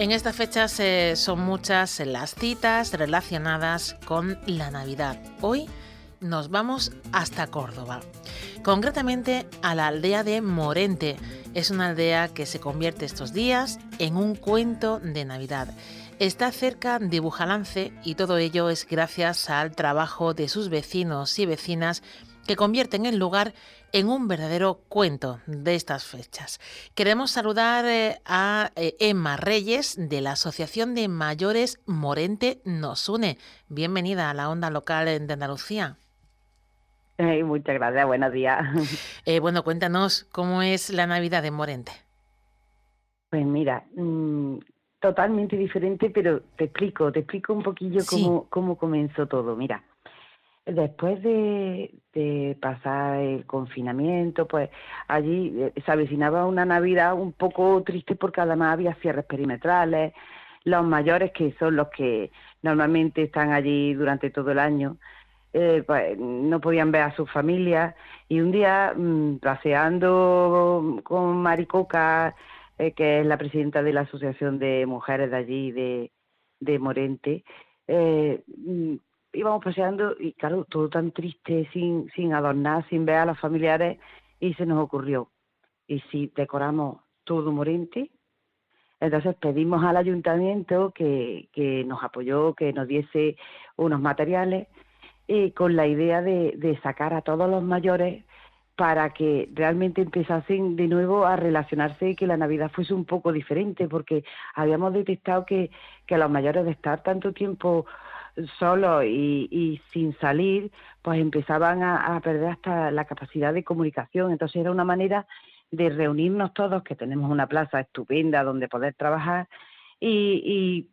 En estas fechas eh, son muchas las citas relacionadas con la Navidad. Hoy nos vamos hasta Córdoba, concretamente a la aldea de Morente. Es una aldea que se convierte estos días en un cuento de Navidad. Está cerca de Bujalance y todo ello es gracias al trabajo de sus vecinos y vecinas que convierten el lugar en un verdadero cuento de estas fechas. Queremos saludar eh, a eh, Emma Reyes de la Asociación de Mayores Morente Nos Une. Bienvenida a la onda local de Andalucía. muchas gracias, buenos días. Eh, bueno, cuéntanos cómo es la Navidad de Morente. Pues mira, mm, totalmente diferente, pero te explico, te explico un poquillo cómo, cómo comenzó todo. Mira, Después de, pasar el confinamiento, pues allí eh, se avecinaba una Navidad un poco triste porque además había cierres perimetrales, los mayores que son los que normalmente están allí durante todo el año, eh, pues no podían ver a sus familias. Y un día mm, paseando con Maricoca, eh, que es la presidenta de la Asociación de Mujeres de allí, de, de Morente, mm, íbamos paseando y claro, todo tan triste, sin, sin adornar, sin ver a los familiares, y se nos ocurrió, ¿y si decoramos todo Morente? Entonces pedimos al ayuntamiento que, que nos apoyó, que nos diese unos materiales, y con la idea de, de sacar a todos los mayores para que realmente empezasen de nuevo a relacionarse y que la Navidad fuese un poco diferente, porque habíamos detectado que, que los mayores de estar tanto tiempo solo y, sin salir, pues empezaban a, perder hasta la capacidad de comunicación. Entonces era una manera de reunirnos todos, que tenemos una plaza estupenda donde poder trabajar y,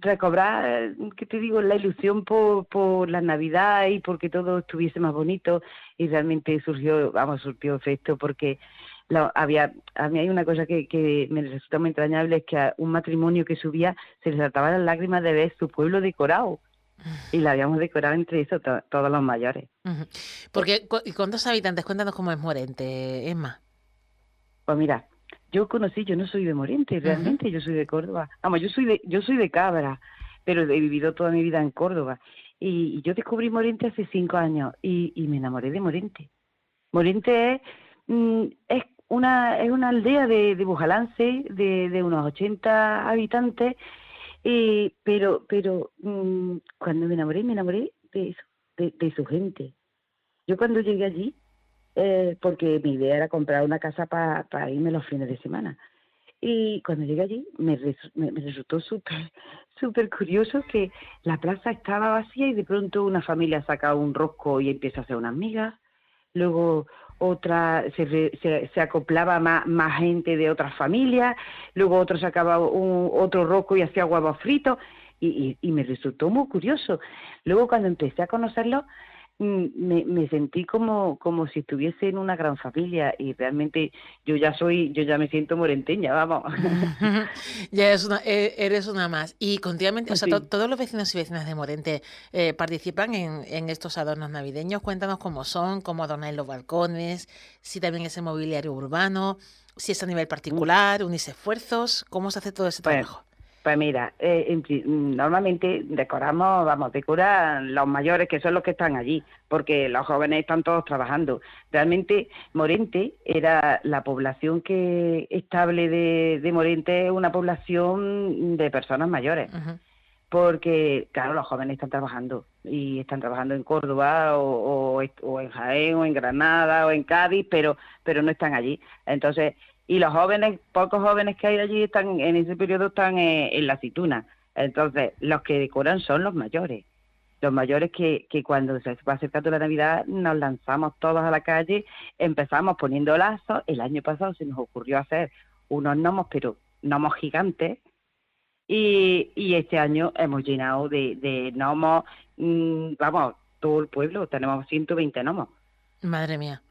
recobrar, ¿qué te digo?, la ilusión por, por la Navidad y porque todo estuviese más bonito y realmente surgió, vamos, surgió efecto porque había, a mí hay una cosa que, que me resulta muy entrañable, es que a un matrimonio que subía se les saltaban las lágrimas de ver su pueblo decorado y la habíamos decorado entre eso todos los mayores. Porque, ¿y cuántos habitantes? Cuéntanos cómo es Morente, Emma. Pues mira, yo conocí, yo no soy de Morente, realmente, yo soy de Córdoba. Vamos, yo soy de, yo soy de Cabra, pero he vivido toda mi vida en Córdoba. Y, yo descubrí Morente hace cinco años y, me enamoré de Morente. Morente es, mm, es una, es una aldea de, de Bujalance, de, de unos 80 habitantes, eh, pero pero mm, cuando me enamoré, me enamoré de de, su gente. Yo cuando llegué allí, eh, porque mi idea era comprar una casa para irme los fines de semana. Y cuando llegué allí me, me, resultó súper súper curioso que la plaza estaba vacía y de pronto una familia saca un rosco y empieza a hacer unas migas. Luego otra se, se, acoplaba más, más, gente de otras familias, luego otro sacaba un, otro roco y hacía huevos fritos, y, y, me resultó muy curioso. Luego cuando empecé a conocerlo, me, me, sentí como, como si estuviese en una gran familia y realmente yo ya soy, yo ya me siento morenteña, vamos. ya eres una, e, eres una más. Y continuamente, o sea, todos los vecinos y vecinas de Morente eh, participan en, en, estos adornos navideños. Cuéntanos cómo son, cómo adornan los balcones, si también es el mobiliario urbano, si es a nivel particular, unís esfuerzos, cómo se hace todo ese trabajo. Pues mira, eh, normalmente decoramos, vamos, decoran los mayores que son los que están allí, porque los jóvenes están todos trabajando. Realmente Morente era la población que estable de, de Morente, una población de personas mayores. Porque, claro, los jóvenes están trabajando y están trabajando en Córdoba o, en Jaén o en Granada o en Cádiz, pero, pero no están allí. Entonces, y los jóvenes, pocos jóvenes que hay allí están en ese periodo están eh, en la aceituna. Entonces, los que decoran son los mayores. Los mayores que, que cuando se va acercando la Navidad nos lanzamos todos a la calle, empezamos poniendo lazos. El año pasado se nos ocurrió hacer unos gnomos, pero gnomos gigantes. Y, y este año hemos llenado de, de gnomos, mm, vamos, todo el pueblo, tenemos 120 gnomos. Madre mía.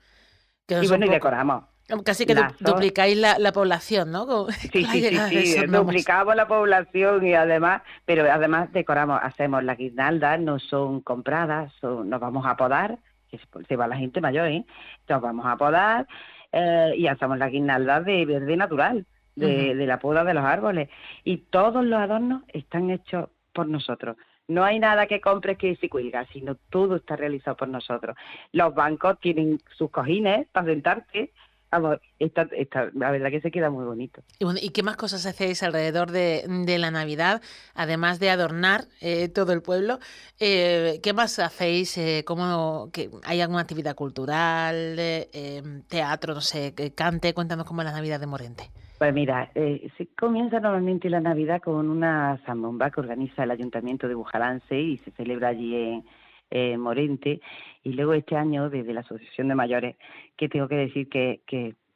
y bueno, y decoramos. Casi que duplicáis la, la, población, ¿no? sí, sí, sí, sí, duplicamos la población y además, pero además decoramos, hacemos las guirnaldas, no son compradas, son, nos vamos a podar, que se va la gente mayor, ¿eh? Nos vamos a podar eh, y hacemos las guirnaldas de verde natural, de, de la poda de los árboles. Y todos los adornos están hechos por nosotros. No hay nada que compres que se cuelga, sino todo está realizado por nosotros. Los bancos tienen sus cojines para sentarte, Vamos, esta, la verdad que se queda muy bonito. ¿Y, qué más cosas hacéis alrededor de, la Navidad, además de adornar eh, todo el pueblo? Eh, ¿Qué más hacéis? Eh, ¿cómo, que ¿Hay alguna actividad cultural, em, teatro, no sé, cante? Cuéntanos cómo es la Navidad de Morente. Pues mira, se comienza normalmente la Navidad con una zambomba que organiza el Ayuntamiento de Bujalance y se celebra allí en, eh, Morente, y luego este año desde la Asociación de Mayores, que tengo que decir que,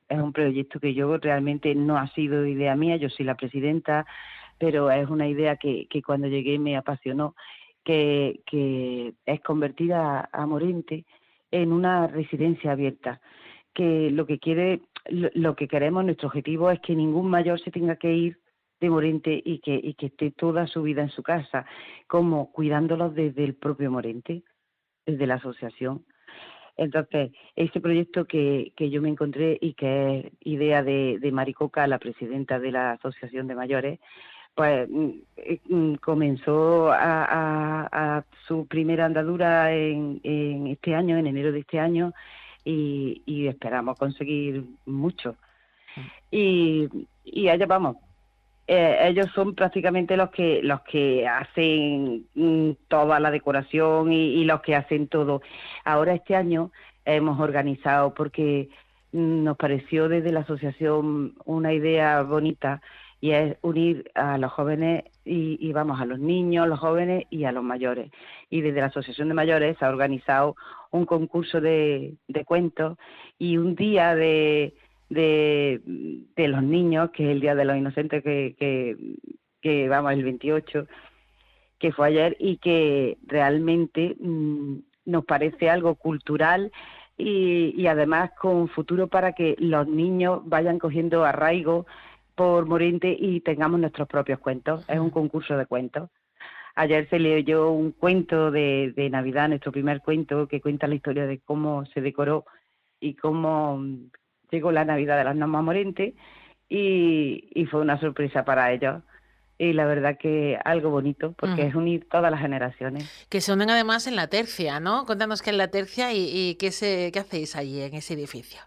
es un proyecto que yo realmente no ha sido idea mía, yo soy la presidenta, pero es una idea que, que cuando llegué me apasionó, que, que es convertir a, Morente en una residencia abierta, que lo que quiere, lo, que queremos, nuestro objetivo es que ningún mayor se tenga que ir de Morente y que, esté toda su vida en su casa, como cuidándolos desde el propio Morente, desde la asociación. Entonces, este proyecto que, que yo me encontré y que es idea de, de Maricoca, la presidenta de la Asociación de Mayores, pues mm, mm, comenzó a, su primera andadura en, en, este año, en enero de este año, y, y esperamos conseguir mucho. Mm. Y, y allá vamos, eh, ellos son prácticamente los que los que hacen mm, toda la decoración y, los que hacen todo. Ahora este año hemos organizado porque mm, nos pareció desde la asociación una idea bonita y es unir a los jóvenes y, vamos a los niños, los jóvenes y a los mayores. Y desde la asociación de mayores se ha organizado un concurso de cuentos y un día de de, de los niños, que es el Día de los Inocentes, que, que, que vamos, el 28, que fue ayer, y que realmente mm, nos parece algo cultural y, y además con futuro para que los niños vayan cogiendo arraigo por Morente y tengamos nuestros propios cuentos. Es un concurso de cuentos. Ayer se leyó un cuento de, de Navidad, nuestro primer cuento, que cuenta la historia de cómo se decoró y cómo, llegó la Navidad de las Normas Morentes y, y fue una sorpresa para ellos y la verdad que algo bonito, porque es unir todas las generaciones. Que se unen además en la tercia, ¿no? Cuéntanos qué es la tercia y, qué, se, qué hacéis allí en ese edificio.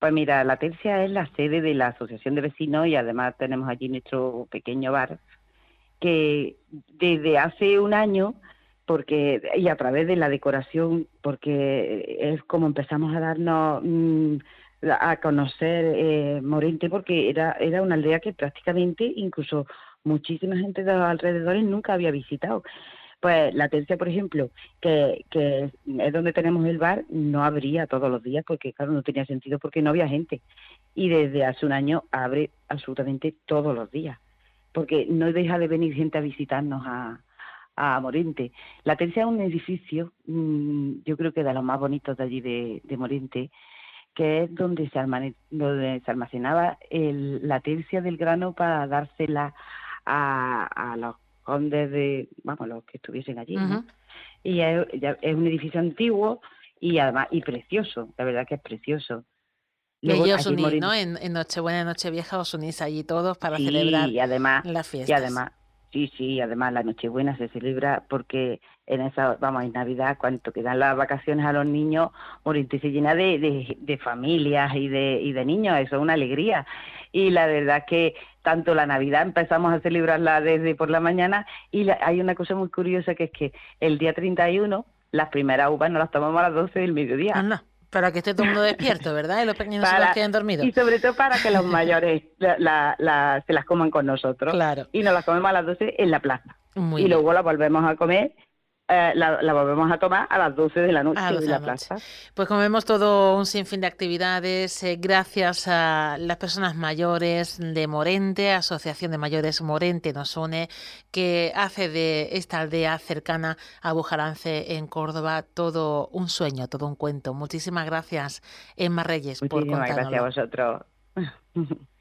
Pues mira, la tercia es la sede de la Asociación de Vecinos y además tenemos allí nuestro pequeño bar, que desde hace un año, porque y a través de la decoración, porque es como empezamos a darnos... Mm, a conocer eh, Morente porque era, era una aldea que prácticamente incluso muchísima gente de los alrededores nunca había visitado. Pues la tercia, por ejemplo, que, que es donde tenemos el bar, no abría todos los días porque, claro, no tenía sentido porque no había gente. Y desde hace un año abre absolutamente todos los días, porque no deja de venir gente a visitarnos a, a Morente. La tercia es un edificio, mm, yo creo que de los más bonitos de allí de, de Morente, que es donde se, donde se almacenaba el, la tercia del grano para dársela a, a los condes de, vamos, los que estuviesen allí. Y es, un edificio antiguo y además y precioso, la verdad que es precioso. y ellos unís, ¿no? En, en Nochebuena y Nochevieja os unís allí todos para celebrar y además, las fiestas. Y además, sí, sí, además la Nochebuena se celebra porque en esa, vamos, en Navidad, cuando quedan las vacaciones a los niños, Oriente se llena de, de, familias y de, y de niños, eso es una alegría. Y la verdad que tanto la Navidad empezamos a celebrarla desde por la mañana y hay una cosa muy curiosa que es que el día 31 las primeras uvas no las tomamos a las 12 del mediodía. Anda, para que esté todo el mundo despierto, ¿verdad? Y los pequeños se las queden dormidos. Y sobre todo para que los mayores la, se las coman con nosotros. Claro. Y nos las comemos a las 12 en la plaza. y luego las volvemos a comer eh, la, volvemos a tomar a las 12 de la noche en la, plaza. Pues como vemos todo un sinfín de actividades, eh, gracias a las personas mayores de Morente, Asociación de Mayores Morente nos une, que hace de esta aldea cercana a Bujarance en Córdoba todo un sueño, todo un cuento. Muchísimas gracias, Emma Reyes, por Muchísimas gracias a vosotros.